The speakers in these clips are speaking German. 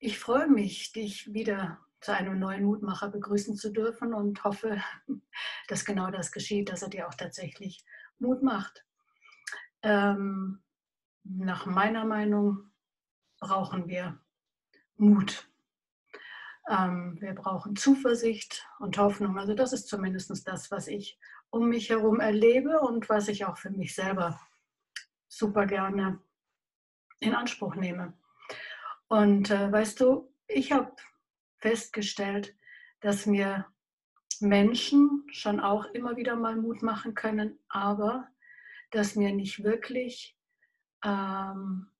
Ich freue mich, dich wieder zu einem neuen Mutmacher begrüßen zu dürfen und hoffe, dass genau das geschieht, dass er dir auch tatsächlich Mut macht. Ähm, nach meiner Meinung brauchen wir Mut. Ähm, wir brauchen Zuversicht und Hoffnung. Also das ist zumindest das, was ich um mich herum erlebe und was ich auch für mich selber super gerne in Anspruch nehme. Und äh, weißt du, ich habe festgestellt, dass mir Menschen schon auch immer wieder mal Mut machen können, aber dass mir nicht wirklich ähm,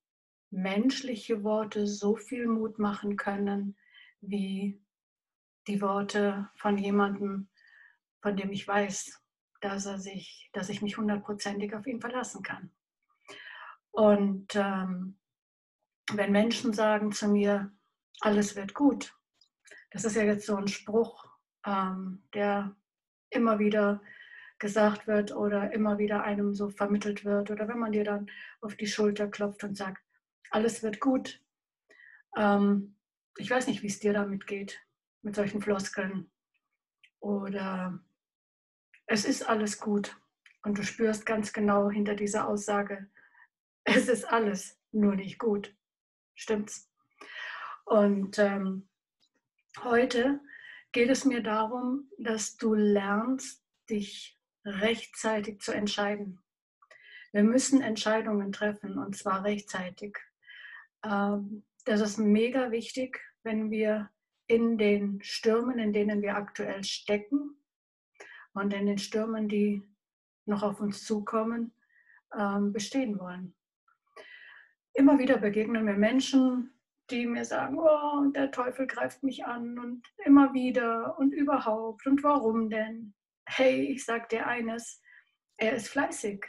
menschliche Worte so viel Mut machen können, wie die Worte von jemandem, von dem ich weiß, dass, er sich, dass ich mich hundertprozentig auf ihn verlassen kann. Und ähm, wenn Menschen sagen zu mir, alles wird gut, das ist ja jetzt so ein Spruch, ähm, der immer wieder gesagt wird oder immer wieder einem so vermittelt wird oder wenn man dir dann auf die Schulter klopft und sagt, alles wird gut. Ähm, ich weiß nicht, wie es dir damit geht, mit solchen Floskeln. Oder es ist alles gut und du spürst ganz genau hinter dieser Aussage, es ist alles nur nicht gut. Stimmt's? Und ähm, heute geht es mir darum, dass du lernst, dich rechtzeitig zu entscheiden. Wir müssen Entscheidungen treffen und zwar rechtzeitig. Ähm, das ist mega wichtig, wenn wir in den Stürmen, in denen wir aktuell stecken und in den Stürmen, die noch auf uns zukommen, ähm, bestehen wollen. Immer wieder begegnen mir Menschen, die mir sagen, oh, der Teufel greift mich an und immer wieder und überhaupt und warum denn? Hey, ich sag dir eines, er ist fleißig.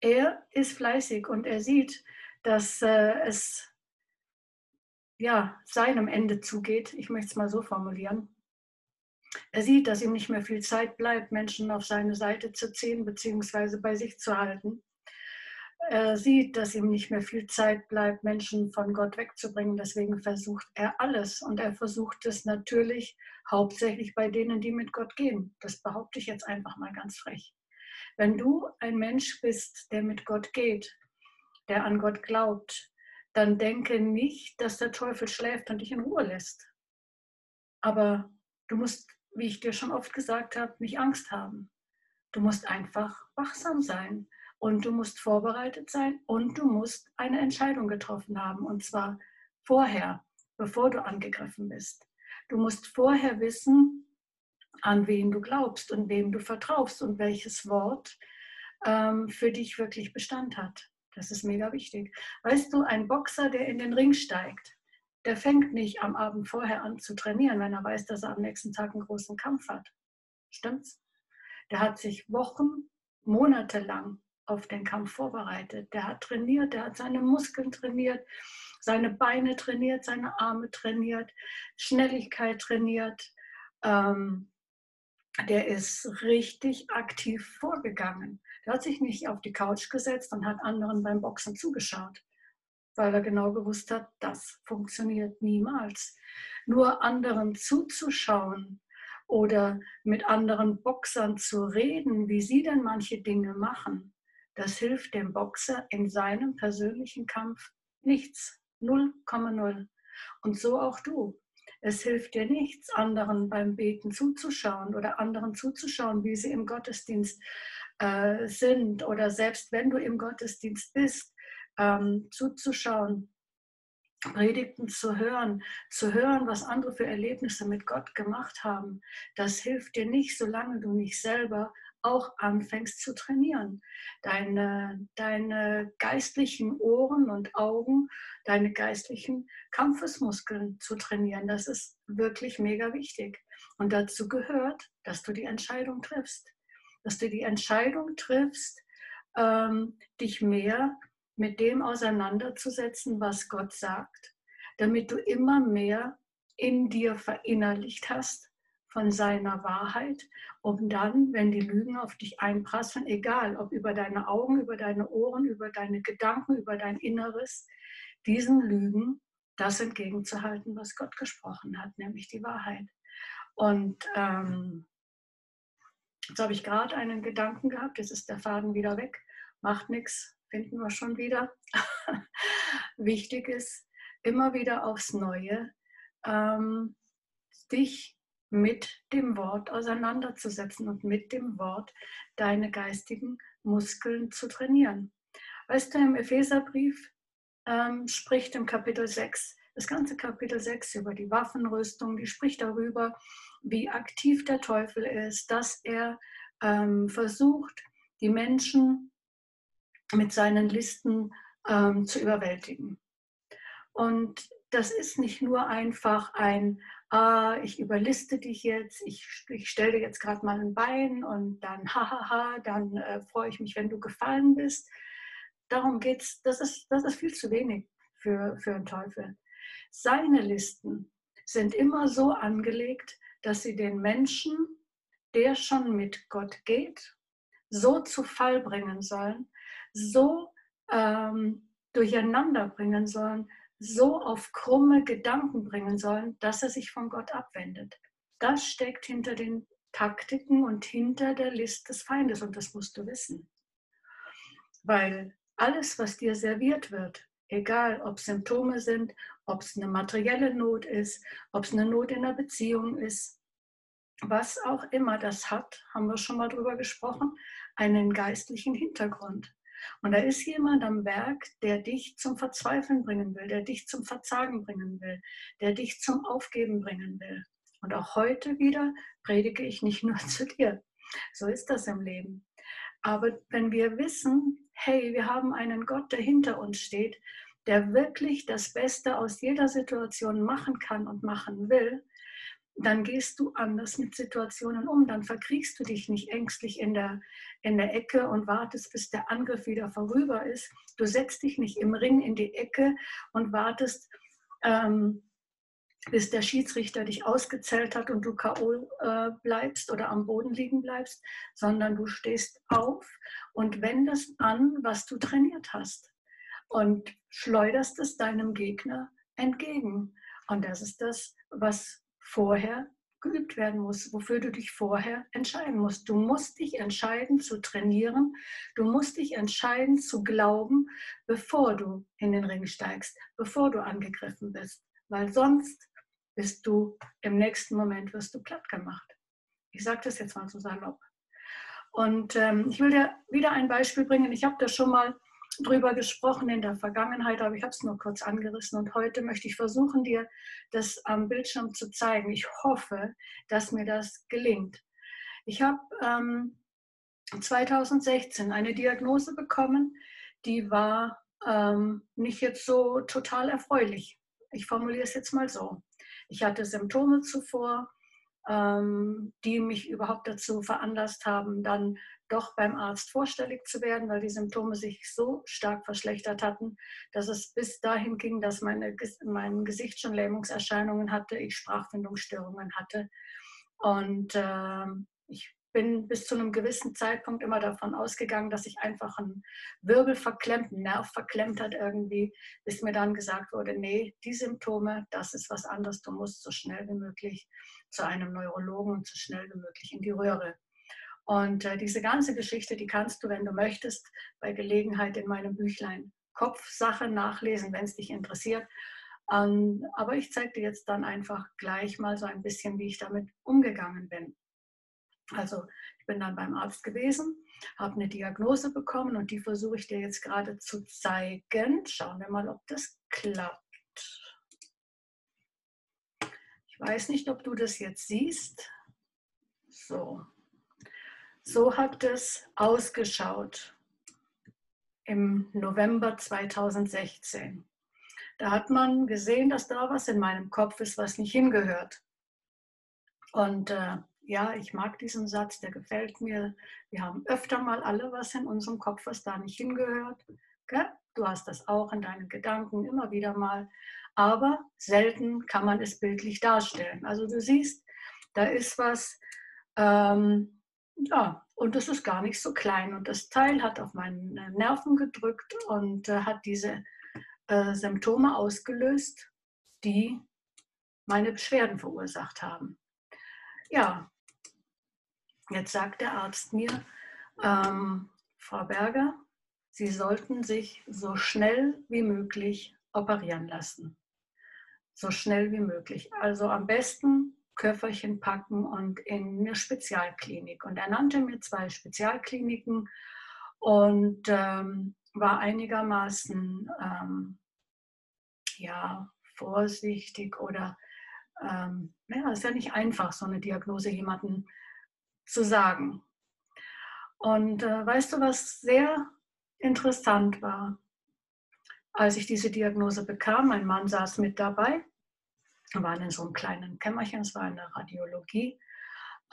Er ist fleißig und er sieht, dass äh, es ja, seinem Ende zugeht. Ich möchte es mal so formulieren. Er sieht, dass ihm nicht mehr viel Zeit bleibt, Menschen auf seine Seite zu ziehen bzw. bei sich zu halten. Er sieht, dass ihm nicht mehr viel Zeit bleibt, Menschen von Gott wegzubringen. Deswegen versucht er alles. Und er versucht es natürlich hauptsächlich bei denen, die mit Gott gehen. Das behaupte ich jetzt einfach mal ganz frech. Wenn du ein Mensch bist, der mit Gott geht, der an Gott glaubt, dann denke nicht, dass der Teufel schläft und dich in Ruhe lässt. Aber du musst, wie ich dir schon oft gesagt habe, nicht Angst haben. Du musst einfach wachsam sein und du musst vorbereitet sein und du musst eine Entscheidung getroffen haben und zwar vorher, bevor du angegriffen bist. Du musst vorher wissen, an wen du glaubst und wem du vertraust und welches Wort ähm, für dich wirklich Bestand hat. Das ist mega wichtig. Weißt du, ein Boxer, der in den Ring steigt, der fängt nicht am Abend vorher an zu trainieren, wenn er weiß, dass er am nächsten Tag einen großen Kampf hat. Stimmt's? Der hat sich Wochen, Monate lang auf den Kampf vorbereitet. Der hat trainiert, der hat seine Muskeln trainiert, seine Beine trainiert, seine Arme trainiert, Schnelligkeit trainiert. Ähm, der ist richtig aktiv vorgegangen. Der hat sich nicht auf die Couch gesetzt und hat anderen beim Boxen zugeschaut, weil er genau gewusst hat, das funktioniert niemals. Nur anderen zuzuschauen oder mit anderen Boxern zu reden, wie sie denn manche Dinge machen, das hilft dem Boxer in seinem persönlichen Kampf nichts. 0,0. Und so auch du. Es hilft dir nichts, anderen beim Beten zuzuschauen oder anderen zuzuschauen, wie sie im Gottesdienst äh, sind oder selbst wenn du im Gottesdienst bist, ähm, zuzuschauen, Predigten zu hören, zu hören, was andere für Erlebnisse mit Gott gemacht haben. Das hilft dir nicht, solange du nicht selber auch anfängst zu trainieren. Deine, deine geistlichen Ohren und Augen, deine geistlichen Kampfesmuskeln zu trainieren. Das ist wirklich mega wichtig. Und dazu gehört, dass du die Entscheidung triffst dass du die Entscheidung triffst, ähm, dich mehr mit dem auseinanderzusetzen, was Gott sagt, damit du immer mehr in dir verinnerlicht hast von seiner Wahrheit, um dann, wenn die Lügen auf dich einprasseln, egal ob über deine Augen, über deine Ohren, über deine Gedanken, über dein Inneres, diesen Lügen das entgegenzuhalten, was Gott gesprochen hat, nämlich die Wahrheit. Und ähm, jetzt habe ich gerade einen Gedanken gehabt, jetzt ist der Faden wieder weg, macht nichts, finden wir schon wieder. Wichtig ist, immer wieder aufs Neue ähm, dich mit dem Wort auseinanderzusetzen und mit dem Wort deine geistigen Muskeln zu trainieren. Weißt du, im Epheserbrief ähm, spricht im Kapitel 6, das ganze Kapitel 6 über die Waffenrüstung, die spricht darüber, wie aktiv der Teufel ist, dass er ähm, versucht, die Menschen mit seinen Listen ähm, zu überwältigen. Und das ist nicht nur einfach ein, ah, ich überliste dich jetzt, ich, ich stelle dir jetzt gerade mal ein Bein und dann hahaha, dann äh, freue ich mich, wenn du gefallen bist. Darum geht es, das ist, das ist viel zu wenig für, für einen Teufel. Seine Listen sind immer so angelegt, dass sie den Menschen, der schon mit Gott geht, so zu Fall bringen sollen, so ähm, durcheinander bringen sollen, so auf krumme Gedanken bringen sollen, dass er sich von Gott abwendet. Das steckt hinter den Taktiken und hinter der List des Feindes und das musst du wissen. Weil alles, was dir serviert wird, egal ob Symptome sind, ob es eine materielle Not ist, ob es eine Not in der Beziehung ist, was auch immer das hat, haben wir schon mal drüber gesprochen, einen geistlichen Hintergrund. Und da ist jemand am Werk, der dich zum Verzweifeln bringen will, der dich zum Verzagen bringen will, der dich zum Aufgeben bringen will. Und auch heute wieder predige ich nicht nur zu dir. So ist das im Leben. Aber wenn wir wissen, hey, wir haben einen Gott, der hinter uns steht, der wirklich das Beste aus jeder Situation machen kann und machen will, dann gehst du anders mit Situationen um. Dann verkriegst du dich nicht ängstlich in der, in der Ecke und wartest, bis der Angriff wieder vorüber ist. Du setzt dich nicht im Ring in die Ecke und wartest, ähm, bis der Schiedsrichter dich ausgezählt hat und du K.O. Äh, bleibst oder am Boden liegen bleibst, sondern du stehst auf und wendest an, was du trainiert hast und schleuderst es deinem Gegner entgegen. Und das ist das, was vorher geübt werden muss, wofür du dich vorher entscheiden musst. Du musst dich entscheiden zu trainieren, du musst dich entscheiden zu glauben, bevor du in den Ring steigst, bevor du angegriffen bist, weil sonst bist du im nächsten Moment wirst du platt gemacht. Ich sage das jetzt mal so salopp. Und ähm, ich will dir wieder ein Beispiel bringen. Ich habe das schon mal drüber gesprochen in der Vergangenheit, aber ich habe es nur kurz angerissen und heute möchte ich versuchen, dir das am Bildschirm zu zeigen. Ich hoffe, dass mir das gelingt. Ich habe ähm, 2016 eine Diagnose bekommen, die war ähm, nicht jetzt so total erfreulich. Ich formuliere es jetzt mal so. Ich hatte Symptome zuvor, ähm, die mich überhaupt dazu veranlasst haben, dann doch beim Arzt vorstellig zu werden, weil die Symptome sich so stark verschlechtert hatten, dass es bis dahin ging, dass meine, mein Gesicht schon Lähmungserscheinungen hatte, ich Sprachfindungsstörungen hatte. Und äh, ich bin bis zu einem gewissen Zeitpunkt immer davon ausgegangen, dass ich einfach einen Wirbel verklemmt, einen Nerv verklemmt hat irgendwie, bis mir dann gesagt wurde, nee, die Symptome, das ist was anderes, du musst so schnell wie möglich zu einem Neurologen und so schnell wie möglich in die Röhre. Und äh, diese ganze Geschichte, die kannst du, wenn du möchtest, bei Gelegenheit in meinem Büchlein Kopfsache nachlesen, wenn es dich interessiert. Ähm, aber ich zeige dir jetzt dann einfach gleich mal so ein bisschen, wie ich damit umgegangen bin. Also ich bin dann beim Arzt gewesen, habe eine Diagnose bekommen und die versuche ich dir jetzt gerade zu zeigen. Schauen wir mal, ob das klappt. Ich weiß nicht, ob du das jetzt siehst. So, so hat es ausgeschaut im November 2016. Da hat man gesehen, dass da was in meinem Kopf ist, was nicht hingehört. Und äh, ja, ich mag diesen Satz, der gefällt mir. Wir haben öfter mal alle was in unserem Kopf, was da nicht hingehört. Gell? Du hast das auch in deinen Gedanken immer wieder mal. Aber selten kann man es bildlich darstellen. Also du siehst, da ist was, ähm, ja, und das ist gar nicht so klein. Und das Teil hat auf meinen Nerven gedrückt und äh, hat diese äh, Symptome ausgelöst. die meine Beschwerden verursacht haben. Ja, jetzt sagt der Arzt mir, ähm, Frau Berger, Sie sollten sich so schnell wie möglich operieren lassen. So schnell wie möglich. Also am besten Köfferchen packen und in eine Spezialklinik. Und er nannte mir zwei Spezialkliniken und ähm, war einigermaßen ähm, ja, vorsichtig oder ähm, ja, ist ja nicht einfach, so eine Diagnose jemandem zu sagen. Und äh, weißt du, was sehr interessant war? Als ich diese Diagnose bekam, mein Mann saß mit dabei wir waren in so einem kleinen Kämmerchen, es war eine Radiologie.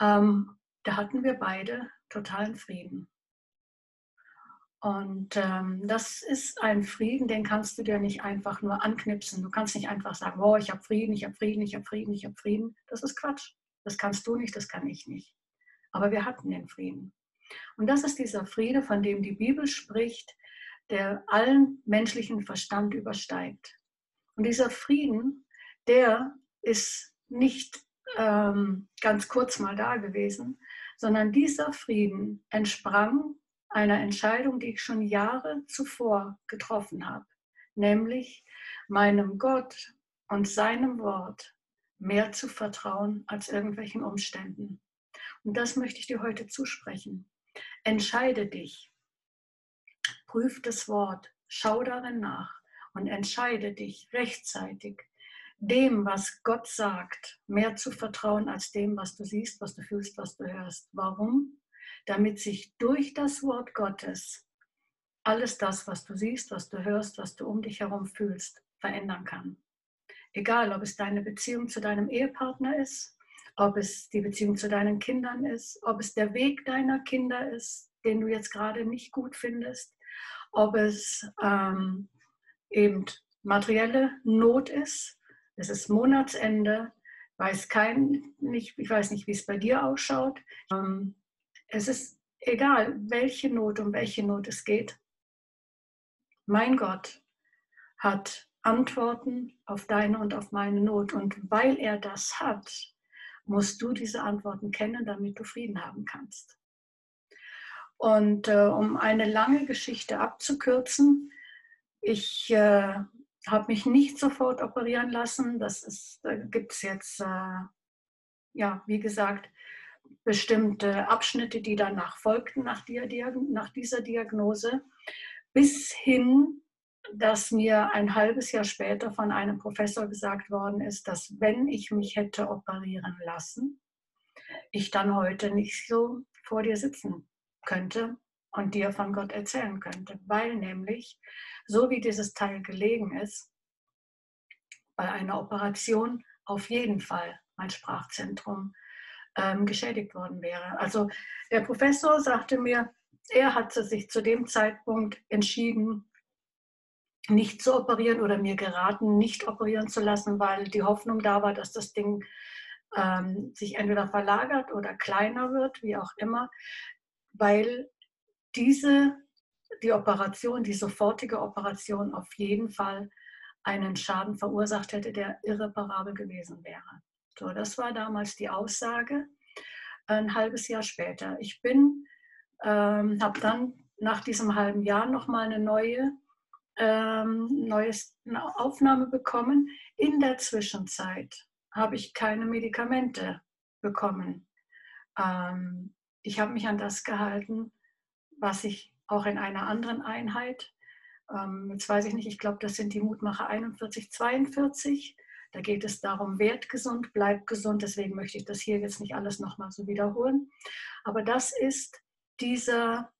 Ähm, da hatten wir beide totalen Frieden. Und ähm, das ist ein Frieden, den kannst du dir nicht einfach nur anknipsen. Du kannst nicht einfach sagen, oh, ich habe Frieden, ich habe Frieden, ich habe Frieden, ich habe Frieden. Das ist Quatsch. Das kannst du nicht, das kann ich nicht. Aber wir hatten den Frieden. Und das ist dieser Friede, von dem die Bibel spricht, der allen menschlichen Verstand übersteigt. Und dieser Frieden, der ist nicht ähm, ganz kurz mal da gewesen, sondern dieser Frieden entsprang einer Entscheidung, die ich schon Jahre zuvor getroffen habe, nämlich meinem Gott und seinem Wort mehr zu vertrauen als irgendwelchen Umständen. Und das möchte ich dir heute zusprechen. Entscheide dich, prüf das Wort, schau darin nach und entscheide dich rechtzeitig dem, was Gott sagt, mehr zu vertrauen als dem, was du siehst, was du fühlst, was du hörst. Warum? Damit sich durch das Wort Gottes alles das, was du siehst, was du hörst, was du um dich herum fühlst, verändern kann. Egal, ob es deine Beziehung zu deinem Ehepartner ist, ob es die Beziehung zu deinen Kindern ist, ob es der Weg deiner Kinder ist, den du jetzt gerade nicht gut findest, ob es ähm, eben materielle Not ist, es ist Monatsende, weiß kein, nicht, ich weiß nicht, wie es bei dir ausschaut. Ähm, es ist egal, welche Not, um welche Not es geht. Mein Gott hat Antworten auf deine und auf meine Not. Und weil er das hat, musst du diese Antworten kennen, damit du Frieden haben kannst. Und äh, um eine lange Geschichte abzukürzen, ich äh, habe mich nicht sofort operieren lassen. Das ist, da gibt es jetzt, äh, ja, wie gesagt, bestimmte Abschnitte, die danach folgten, nach, die, nach dieser Diagnose, bis hin, dass mir ein halbes Jahr später von einem Professor gesagt worden ist, dass wenn ich mich hätte operieren lassen, ich dann heute nicht so vor dir sitzen könnte und dir von Gott erzählen könnte, weil nämlich, so wie dieses Teil gelegen ist, bei einer Operation auf jeden Fall mein Sprachzentrum ähm, geschädigt worden wäre. Also der Professor sagte mir, er hatte sich zu dem Zeitpunkt entschieden, nicht zu operieren oder mir geraten, nicht operieren zu lassen, weil die Hoffnung da war, dass das Ding ähm, sich entweder verlagert oder kleiner wird, wie auch immer, weil diese, die Operation, die sofortige Operation auf jeden Fall einen Schaden verursacht hätte, der irreparabel gewesen wäre. So, das war damals die Aussage. Ein halbes Jahr später. Ich bin, ähm, habe dann nach diesem halben Jahr nochmal eine neue ähm, neues, eine Aufnahme bekommen. In der Zwischenzeit habe ich keine Medikamente bekommen. Ähm, ich habe mich an das gehalten, was ich auch in einer anderen Einheit, ähm, jetzt weiß ich nicht, ich glaube, das sind die Mutmacher 41, 42. Da geht es darum, werd gesund, bleib gesund. Deswegen möchte ich das hier jetzt nicht alles nochmal so wiederholen. Aber das ist dieser,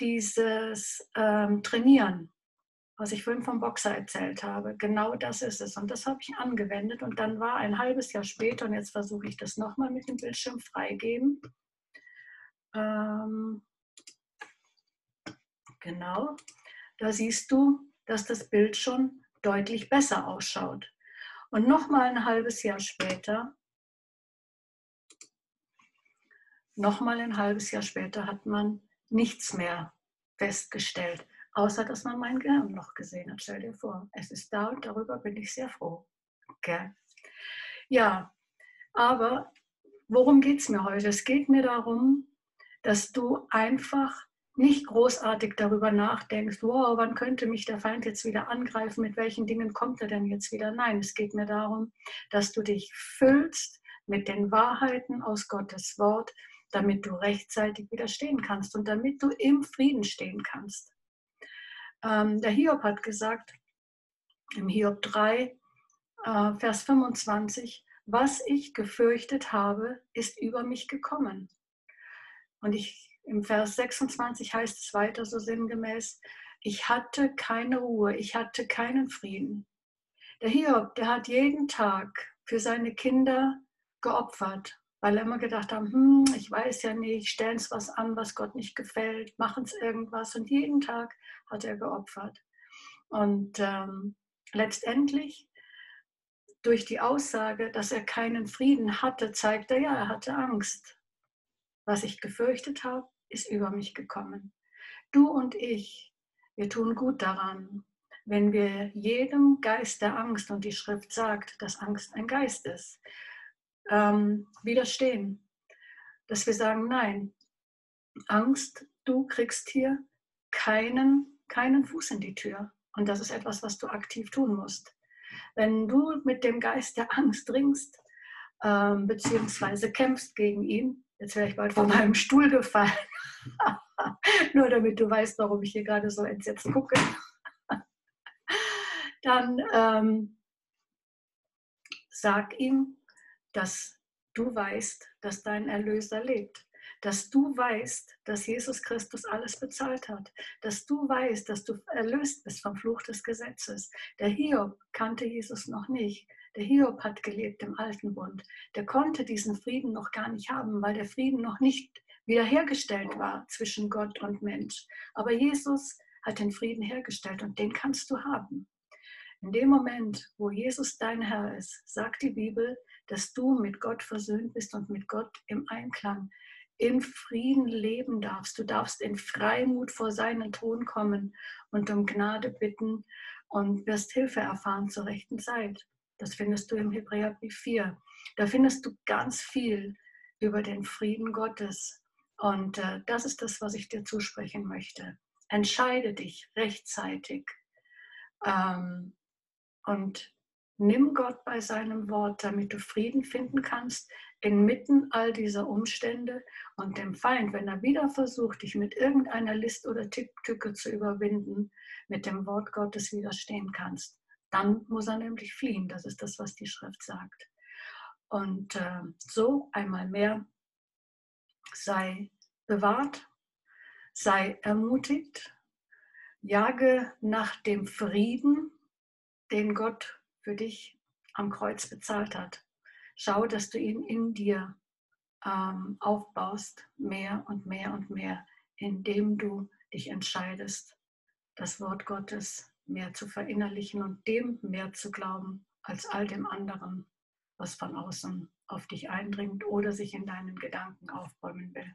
dieses ähm, Trainieren, was ich vorhin vom Boxer erzählt habe. Genau das ist es. Und das habe ich angewendet. Und dann war ein halbes Jahr später, und jetzt versuche ich das nochmal mit dem Bildschirm freigeben. Ähm, Genau, da siehst du, dass das Bild schon deutlich besser ausschaut. Und nochmal ein halbes Jahr später, nochmal ein halbes Jahr später hat man nichts mehr festgestellt, außer dass man mein Gehirn noch gesehen hat. Stell dir vor, es ist da und darüber bin ich sehr froh. Gell? Ja, aber worum geht es mir heute? Es geht mir darum, dass du einfach nicht großartig darüber nachdenkst, wow, wann könnte mich der Feind jetzt wieder angreifen, mit welchen Dingen kommt er denn jetzt wieder? Nein, es geht mir darum, dass du dich füllst mit den Wahrheiten aus Gottes Wort, damit du rechtzeitig widerstehen kannst und damit du im Frieden stehen kannst. Ähm, der Hiob hat gesagt, im Hiob 3, äh, Vers 25, was ich gefürchtet habe, ist über mich gekommen. Und ich im Vers 26 heißt es weiter so sinngemäß, ich hatte keine Ruhe, ich hatte keinen Frieden. Der Hiob, der hat jeden Tag für seine Kinder geopfert, weil er immer gedacht hat, hm, ich weiß ja nicht, stellen es was an, was Gott nicht gefällt, machen es irgendwas. Und jeden Tag hat er geopfert. Und ähm, letztendlich durch die Aussage, dass er keinen Frieden hatte, zeigt er, ja, er hatte Angst. Was ich gefürchtet habe, ist über mich gekommen. Du und ich, wir tun gut daran, wenn wir jedem Geist der Angst, und die Schrift sagt, dass Angst ein Geist ist, ähm, widerstehen. Dass wir sagen, nein, Angst, du kriegst hier keinen, keinen Fuß in die Tür. Und das ist etwas, was du aktiv tun musst. Wenn du mit dem Geist der Angst ringst, ähm, beziehungsweise kämpfst gegen ihn, Jetzt wäre ich bald von meinem Stuhl gefallen. Nur damit du weißt, warum ich hier gerade so entsetzt gucke. Dann ähm, sag ihm, dass du weißt, dass dein Erlöser lebt. Dass du weißt, dass Jesus Christus alles bezahlt hat. Dass du weißt, dass du erlöst bist vom Fluch des Gesetzes. Der Hiob kannte Jesus noch nicht. Der Hiob hat gelebt im alten Bund. Der konnte diesen Frieden noch gar nicht haben, weil der Frieden noch nicht wiederhergestellt war zwischen Gott und Mensch. Aber Jesus hat den Frieden hergestellt und den kannst du haben. In dem Moment, wo Jesus dein Herr ist, sagt die Bibel, dass du mit Gott versöhnt bist und mit Gott im Einklang, in Frieden leben darfst. Du darfst in Freimut vor seinen Thron kommen und um Gnade bitten und wirst Hilfe erfahren zur rechten Zeit. Das findest du im Hebräerbrief 4. Da findest du ganz viel über den Frieden Gottes. Und äh, das ist das, was ich dir zusprechen möchte. Entscheide dich rechtzeitig ähm, und nimm Gott bei seinem Wort, damit du Frieden finden kannst inmitten all dieser Umstände und dem Feind, wenn er wieder versucht, dich mit irgendeiner List oder Tücke zu überwinden, mit dem Wort Gottes widerstehen kannst. Dann muss er nämlich fliehen. Das ist das, was die Schrift sagt. Und äh, so einmal mehr, sei bewahrt, sei ermutigt, jage nach dem Frieden, den Gott für dich am Kreuz bezahlt hat. Schau, dass du ihn in dir ähm, aufbaust, mehr und mehr und mehr, indem du dich entscheidest, das Wort Gottes mehr zu verinnerlichen und dem mehr zu glauben als all dem anderen, was von außen auf dich eindringt oder sich in deinen Gedanken aufbäumen will.